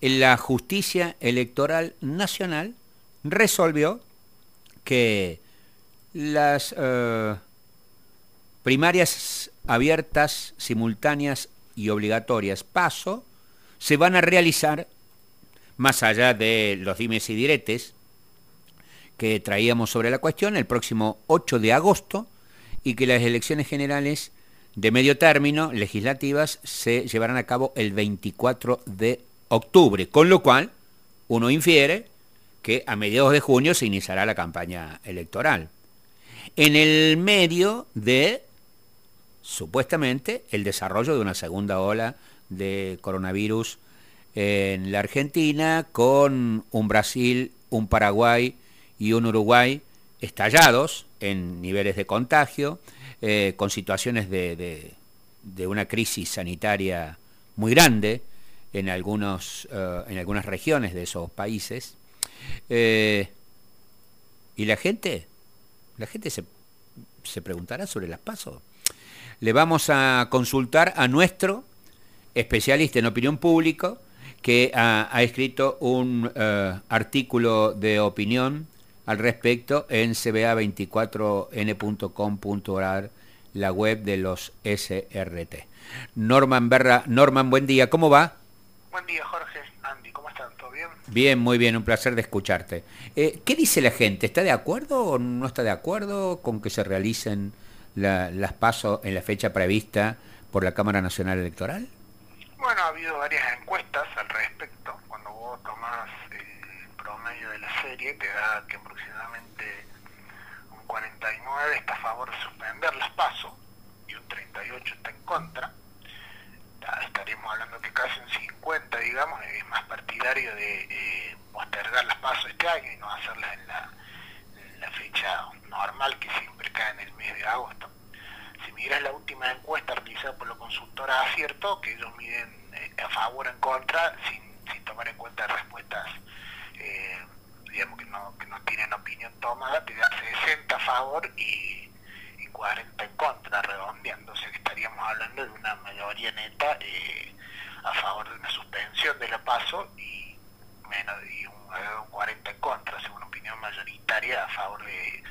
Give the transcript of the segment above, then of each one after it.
la justicia electoral nacional resolvió que las eh, primarias abiertas, simultáneas y obligatorias paso se van a realizar más allá de los dimes y diretes que traíamos sobre la cuestión el próximo 8 de agosto y que las elecciones generales de medio término legislativas se llevarán a cabo el 24 de octubre, con lo cual uno infiere que a mediados de junio se iniciará la campaña electoral. En el medio de, supuestamente, el desarrollo de una segunda ola de coronavirus en la Argentina, con un Brasil, un Paraguay y un Uruguay estallados en niveles de contagio, eh, con situaciones de, una crisis sanitaria muy grande en, algunos, eh, en algunas regiones de esos países. Eh, y la gente, la gente se, se preguntará sobre las pasos. Le vamos a consultar a nuestro especialista en opinión pública, que ha, escrito un artículo de opinión al respecto en cba24n.com.ar, la web de los SRT. Norman Berra, Norman, buen día, ¿cómo va? Buen día, Jorge. Andy, ¿cómo están? ¿Todo bien? Bien, muy bien, un placer de escucharte. Eh, ¿Qué dice la gente? ¿Está de acuerdo o no está de acuerdo con que se realicen las pasos en la fecha prevista por la Cámara Nacional Electoral? Bueno, ha habido varias encuestas al respecto. Cuando vos tomás promedio de la serie te da que aproximadamente un 49 está a favor de suspender las pasos y un 38 está en contra. Estaríamos hablando que casi un 50, digamos, es más partidario de eh, postergar las pasos este año y no hacerlas en la, fecha normal que siempre cae en el mes de agosto. Si miras la última encuesta realizada por la consultora Acierto, que ellos miden eh, a favor o en contra sin, sin tomar en cuenta respuestas eh, digamos que no, que no tienen opinión tomada, te da 60 a favor y, 40 en contra, redondeando, o sea que estaríamos hablando de una mayoría neta eh, a favor de una suspensión de la paso y menos de un, 40 en contra, según opinión mayoritaria a favor de,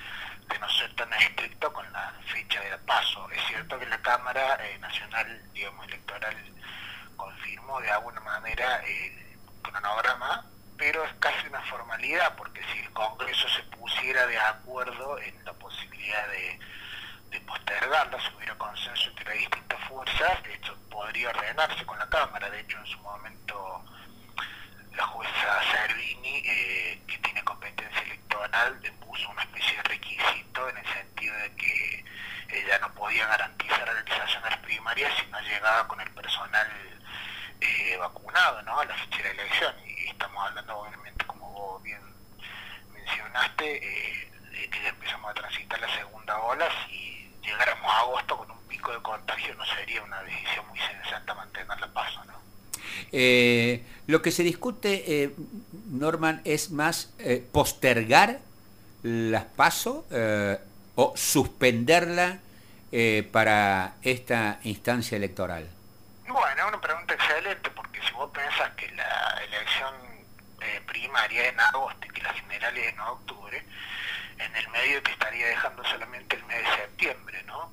no ser tan estricto con la fecha de la paso. Es cierto que la Cámara eh, Nacional, digamos, Electoral confirmó de alguna manera el cronograma pero es casi una formalidad, porque si el Congreso se pusiera de acuerdo si hubiera consenso entre las distintas fuerzas, esto podría ordenarse con la Cámara. De hecho, en su momento, la jueza Servini, eh, que tiene competencia electoral, puso una especie de requisito en el sentido de que ella no podía garantizar la realización de las primarias si no llegaba con el personal eh, vacunado ¿no? a la fecha de elección estamos hablando obviamente, como vos bien mencionaste, eh, de que ya empezamos a transitar la segunda ola, agosto con un pico de contagio no sería una decisión muy sensata mantener la paso, ¿no? Eh, lo que se discute, eh, Norman, es más postergar las pasos o suspenderla para esta instancia electoral. Bueno, una pregunta excelente, porque si vos pensás que la elección eh, primaria en agosto y que las generales en octubre, en el medio que estaría dejando solamente el mes de septiembre, ¿no?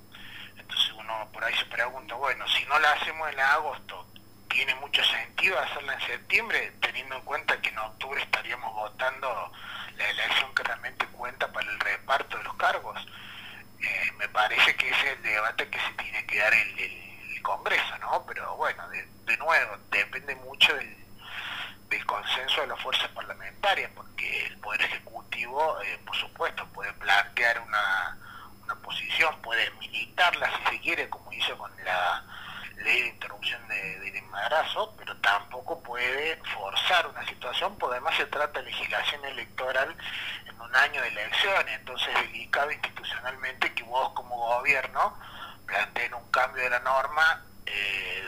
Entonces uno por ahí se pregunta, bueno, si no la hacemos en agosto, ¿tiene mucho sentido hacerla en septiembre, teniendo en cuenta que en octubre estaríamos votando la elección que realmente cuenta para el reparto de los cargos? Eh, me parece que ese es el debate que se tiene que dar el, Congreso, ¿no? Pero bueno, de, nuevo, depende mucho del, consenso de las fuerzas parlamentarias, porque el Poder Ejecutivo, eh, por supuesto, puede plantear una, posición, puede militarla si se quiere, como hizo con la ley de interrupción del embarazo, pero tampoco puede forzar una situación, porque además se trata de legislación electoral en un año de elecciones, entonces es delicado institucionalmente que vos como gobierno planteen un cambio de la norma eh,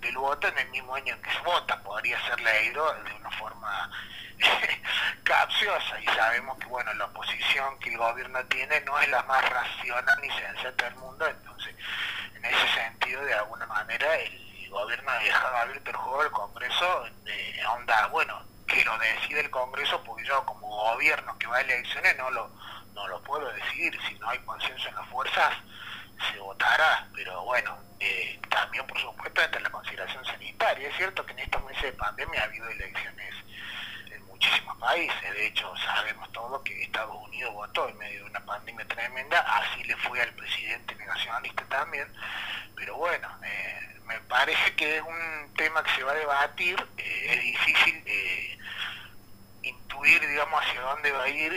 del, voto en el mismo año en que se vota. Podría ser leído de una forma capciosa y sabemos que bueno la oposición que el gobierno tiene no es la más racional ni sensata del mundo, entonces en ese sentido de alguna manera el, gobierno ha dejado abierto el juego del Congreso de onda, bueno, que lo decide el Congreso, porque yo como gobierno que va a elecciones no lo, no lo puedo decidir, si no hay consenso en las fuerzas se votará, pero bueno, eh, también por supuesto entre la consideración sanitaria. Es cierto que en estos meses de pandemia ha habido elecciones muchísimos países, de hecho sabemos todo que Estados Unidos votó en medio de una pandemia tremenda, así le fue al presidente negacionalista también, pero bueno, eh, me parece que es un tema que se va a debatir, eh, es difícil intuir, digamos, hacia dónde va a ir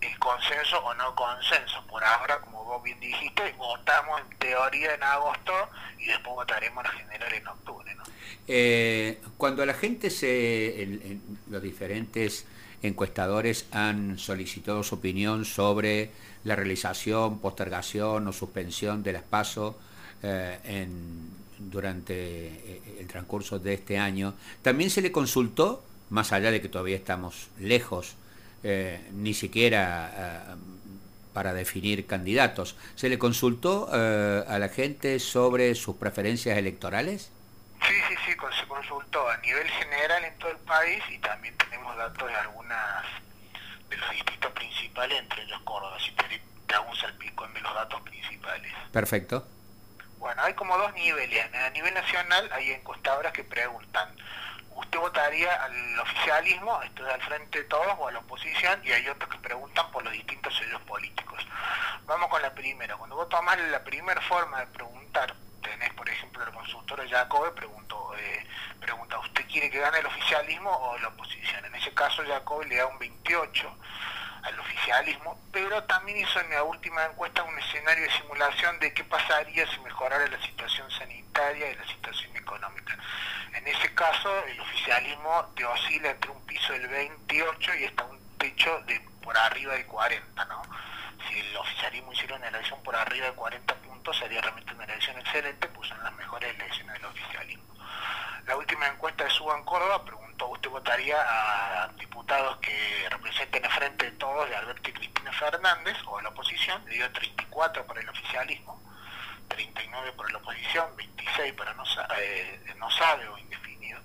el consenso o no consenso. Por ahora, como vos bien dijiste, votamos en teoría en agosto y después votaremos la general en octubre. Eh, cuando la gente se, los diferentes encuestadores han solicitado su opinión sobre la realización, postergación o suspensión de las PASO eh, durante eh, el transcurso de este año, también se le consultó, más allá de que todavía estamos lejos, ni siquiera para definir candidatos. ¿Se le consultó eh, a la gente sobre sus preferencias electorales? Se consultó a nivel general en todo el país y también tenemos datos de algunas de los distritos principales, entre ellos Córdoba, si te, te hago un salpicón de los datos principales. Perfecto. Bueno, hay como dos niveles. A nivel nacional hay encuestadoras que preguntan usted votaría al oficialismo, esto es al frente de todos, o a la oposición, y hay otros que preguntan por los distintos sellos políticos. Vamos con la primera. Cuando vos tomás la primera forma de preguntar, tenés, por ejemplo, el consultor Jacobe, pregunto, eh, pregunta, ¿usted quiere que gane el oficialismo o la oposición? En ese caso, Jacobe le da un 28 al oficialismo, pero también hizo en la última encuesta un escenario de simulación de qué pasaría si mejorara la situación sanitaria y la situación económica. En ese caso, el oficialismo te oscila entre un piso del 28 y hasta un techo de por arriba de 40, ¿no? Hiciera una elección por arriba de 40 puntos, sería realmente una elección excelente, pues son las mejores elecciones del oficialismo. La última encuesta de Suban Córdoba preguntó, ¿usted votaría a diputados que representen el frente de todos de Alberto y Cristina Fernández o la oposición? Le dio 34 para el oficialismo, 39 por la oposición, 26 para no, eh, no sabe o indefinido.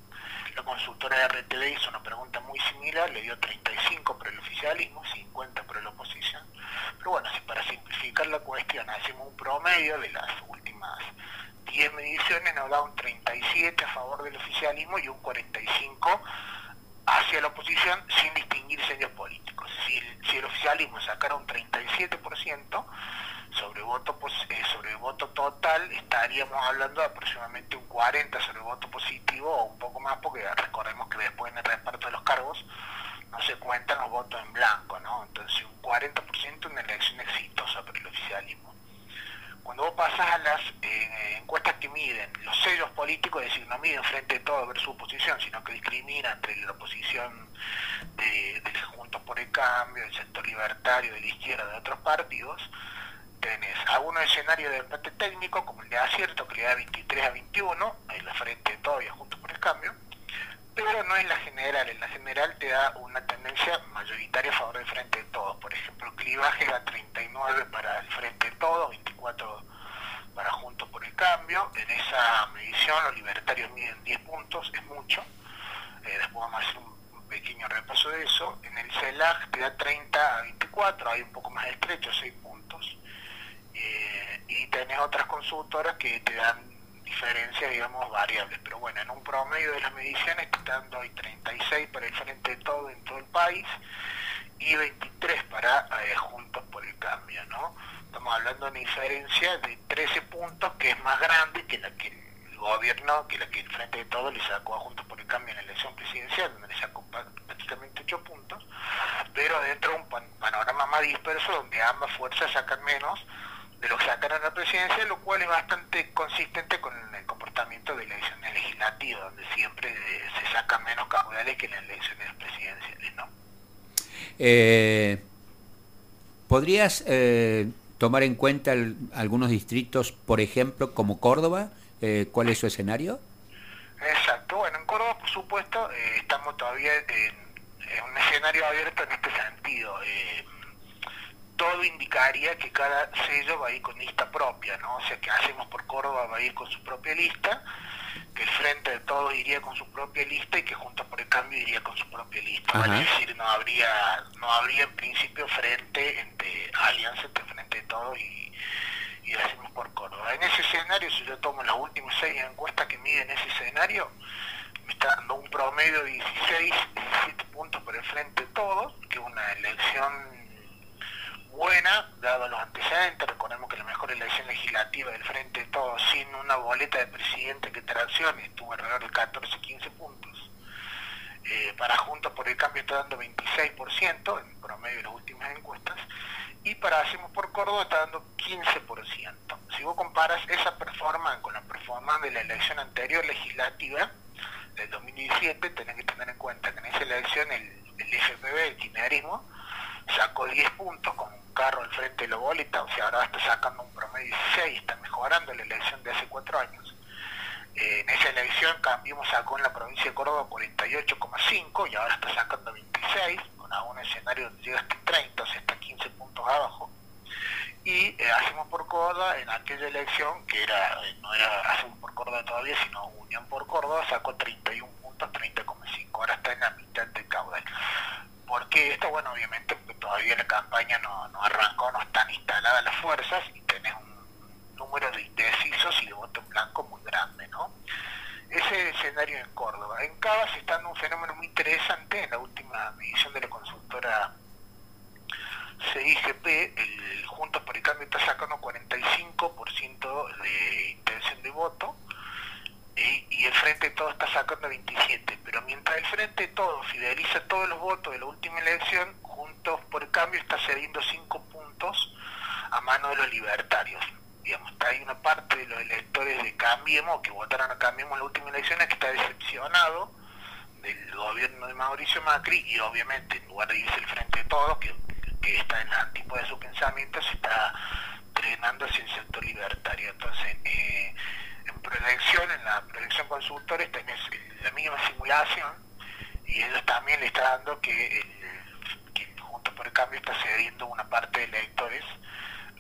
La consultora de RTV hizo una pregunta muy similar, le dio 35 por el oficialismo, 50 por la oposición. Pero bueno, para simplificar la cuestión hacemos un promedio de las últimas 10 mediciones, nos da un 37 a favor del oficialismo y un 45 hacia la oposición sin distinguir sellos políticos. Si si el oficialismo sacara un 37%, sobre voto eh, sobre voto total estaríamos hablando de aproximadamente un 40 sobre voto positivo o un poco más porque recordemos que después en el reparto de los cargos no se cuentan los votos en blanco, ¿no? Entonces un 40% una elección exitosa para el oficialismo. Cuando vos pasas a las eh, encuestas que miden los sellos políticos, es decir, no miden frente de todo ver su oposición, sino que discrimina entre la oposición de, de Juntos por el Cambio, del sector libertario, de la izquierda, de otros partidos, tenés algunos escenarios de empate técnico, como el de acierto, que le da 23 a 21, en la frente todavía junto por el cambio, pero no es la general, en la general te da una tendencia mayoritaria a favor del frente de todos. Por ejemplo, clivaje da 39 para el frente de todos, 24 para juntos por el cambio. En esa medición los libertarios miden 10 puntos, es mucho. Eh, después vamos a hacer un pequeño repaso de eso. En el CELAG te da 30 a 24, hay un poco más estrecho, 6 puntos. Eh, y tenés otras consultoras que te dan diferencias, digamos, variables. Bueno, en un promedio de las mediciones están dando 36 para el frente de todo en todo el país y 23 para eh, Juntos por el Cambio, ¿no? Estamos hablando de una diferencia de 13 puntos que es más grande que la que el gobierno, que la que el frente de todo le sacó a Juntos por el Cambio en la elección presidencial, donde le sacó prácticamente 8 puntos, pero dentro de un panorama más disperso donde ambas fuerzas sacan menos de lo que sacaron a la presidencia, lo cual es bastante consistente con el comportamiento de elecciones legislativas, donde siempre eh, se sacan menos caudales que en las elecciones presidenciales, ¿no? Eh, ¿Podrías eh, tomar en cuenta algunos distritos, por ejemplo, como Córdoba? ¿Cuál es su escenario? Exacto, bueno, en Córdoba, por supuesto, estamos todavía en, en, un escenario abierto en este sentido todo indicaría que cada sello va a ir con lista propia, ¿no? O sea, que hacemos por Córdoba va a ir con su propia lista, que el Frente de Todos iría con su propia lista y que Juntos por el Cambio iría con su propia lista. Es decir, no habría, no habría en principio frente entre alianza entre Frente de Todos y, y Hacemos por Córdoba. En ese escenario, si yo tomo las últimas seis encuestas que miden ese escenario, me está dando un promedio de 16, 17 puntos por el Frente de Todos, que es una elección buena, dado los antecedentes, recordemos que la mejor elección legislativa del Frente de Todos, sin una boleta de presidente que traccione, estuvo alrededor de 14, 15 puntos. Eh, para Juntos por el Cambio está dando 26% en promedio de las últimas encuestas, y para Hacemos por Córdoba está dando 15%. Si vos comparas esa performance con la performance de la elección anterior legislativa, del 2017, tenés que tener en cuenta que en esa elección el, el el kirchnerismo, sacó 10 puntos con carro al frente de la boleta, o sea, ahora está sacando un promedio de 16, está mejorando la elección de hace 4 años. Eh, en esa elección Cambiemos sacó en la provincia de Córdoba 48,5 y ahora está sacando 26, con algún escenario donde llega hasta 30, o sea, está 15 puntos abajo. Y eh, Hacemos por Córdoba, en aquella elección, que era eh, no era Hacemos por Córdoba todavía, sino Unión por Córdoba, sacó 31 puntos, 30,5, ahora está en la mitad del caudal. Porque esto, bueno, obviamente todavía la campaña no, no arrancó, no están instaladas las fuerzas y tenés un número de indecisos y de voto en blanco muy grande, ¿no? Ese escenario en Córdoba. En Cava se está dando un fenómeno muy interesante en la última medición de la consultora CIGP, el Juntos por el Cambio está sacando 45% de voto, y el Frente de Todos está sacando 27, pero mientras el Frente de Todos fideliza todos los votos de la última elección, Juntos por Cambio está cediendo 5 puntos a mano de los libertarios. Digamos, hay una parte de los electores de Cambiemos que votaron a Cambiemos en la última elección que está decepcionado del gobierno de Mauricio Macri y obviamente en lugar de irse el Frente de Todos, que, está en la antípoda de su pensamiento, se está drenando hacia el sector libertario. Entonces, eh, en proyección, en la consultores tenés la misma simulación y ellos también le está dando que, el, Junto por el Cambio está cediendo una parte de electores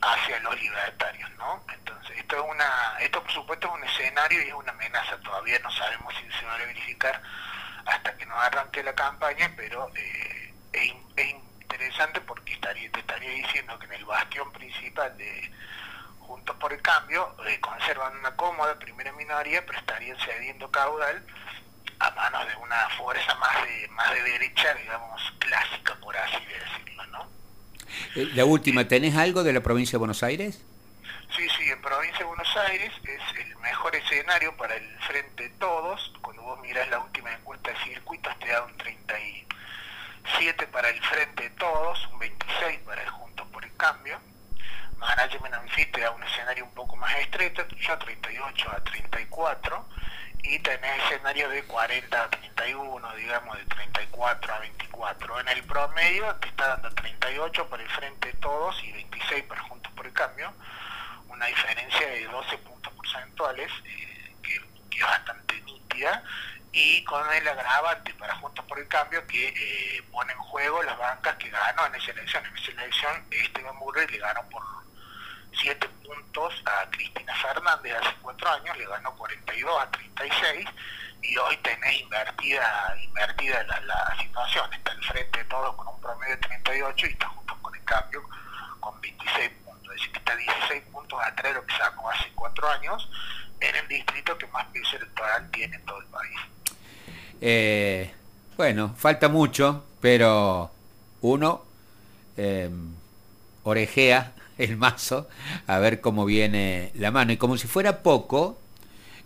hacia los libertarios, ¿no? Entonces, esto es una, esto por supuesto es un escenario y es una amenaza, todavía no sabemos si se va a verificar hasta que no arranque la campaña, pero eh, es, interesante porque estaría, te estaría diciendo que en el bastión principal de Juntos por el Cambio eh, conservan una cómoda primera minoría, pero estarían cediendo caudal a manos de una fuerza más de, más de derecha, digamos, clásica, por así decirlo, ¿no? Eh, la última, ¿tenés algo de la provincia de Buenos Aires? Sí, sí, en provincia de Buenos Aires es el mejor escenario para el Frente de Todos. Cuando vos mirás la última encuesta de circuitos te da un 37 para el Frente de Todos, un 26 para el Juntos por el Cambio Management da un escenario un poco más estrecho, yo 38 a 34, y tenés escenario de 40 a 31, digamos, de 34 a 24. En el promedio te está dando 38 para el frente de todos y 26 para Juntos por el Cambio, una diferencia de 12 puntos porcentuales, eh, que, es bastante nítida, y con el agravante para Juntos por el Cambio que eh, pone en juego las bancas que ganó en esa elección. En esa elección Esteban Murray le ganó por 7 puntos a Cristina Fernández. Hace 4 años, le ganó 42 a 36 y hoy tenés invertida invertida la, situación, está al frente de todos con un promedio de 38 y está junto con el cambio con 26 puntos, es decir, que está 16 puntos atrás de lo que sacó hace 4 años en el distrito que más piso electoral tiene en todo el país. Eh, bueno, falta mucho, pero uno eh, orejea el mazo a ver cómo viene la mano. Y como si fuera poco,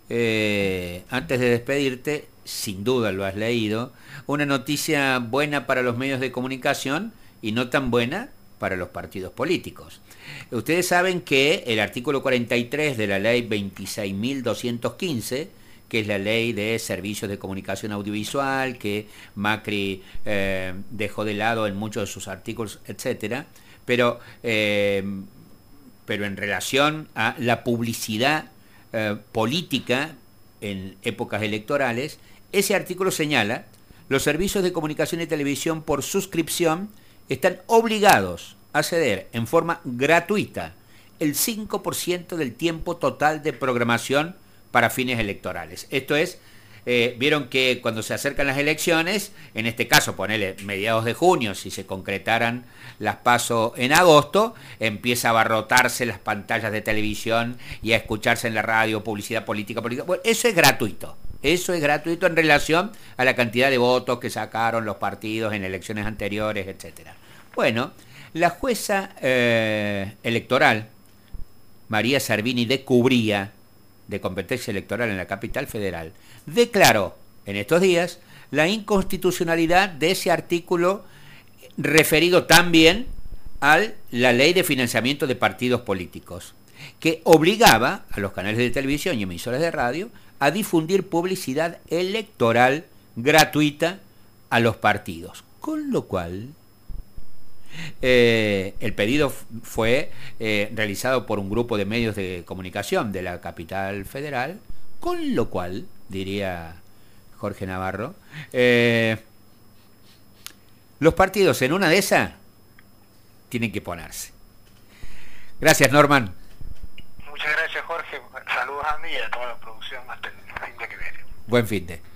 eh, antes de despedirte, sin duda lo has leído, una noticia buena para los medios de comunicación y no tan buena para los partidos políticos. Ustedes saben que el artículo 43 de la ley 26.215, que es la ley de servicios de comunicación audiovisual, que Macri eh, dejó de lado en muchos de sus artículos, etcétera, pero, eh, pero en relación a la publicidad eh, política en épocas electorales, ese artículo señala, los servicios de comunicación y televisión por suscripción están obligados a ceder en forma gratuita el 5% del tiempo total de programación para fines electorales. Esto es, eh, vieron que cuando se acercan las elecciones, en este caso, ponele mediados de junio, si se concretaran las pasos en agosto, empieza a abarrotarse las pantallas de televisión y a escucharse en la radio publicidad política, política. Bueno, eso es gratuito. Eso es gratuito en relación a la cantidad de votos que sacaron los partidos en elecciones anteriores, etc. Bueno, la jueza eh, electoral, María Servini de Cubría, de competencia electoral en la capital federal, declaró en estos días la inconstitucionalidad de ese artículo referido también a la ley de financiamiento de partidos políticos, que obligaba a los canales de televisión y emisoras de radio a difundir publicidad electoral gratuita a los partidos. Con lo cual, eh, el pedido fue eh, realizado por un grupo de medios de comunicación de la capital federal, con lo cual, diría Jorge Navarro, eh, los partidos en una de esas tienen que ponerse. Gracias, Norman. Muchas gracias, Jorge. Saludos a mí y a toda la producción hasta el fin de que viene. Buen fin de.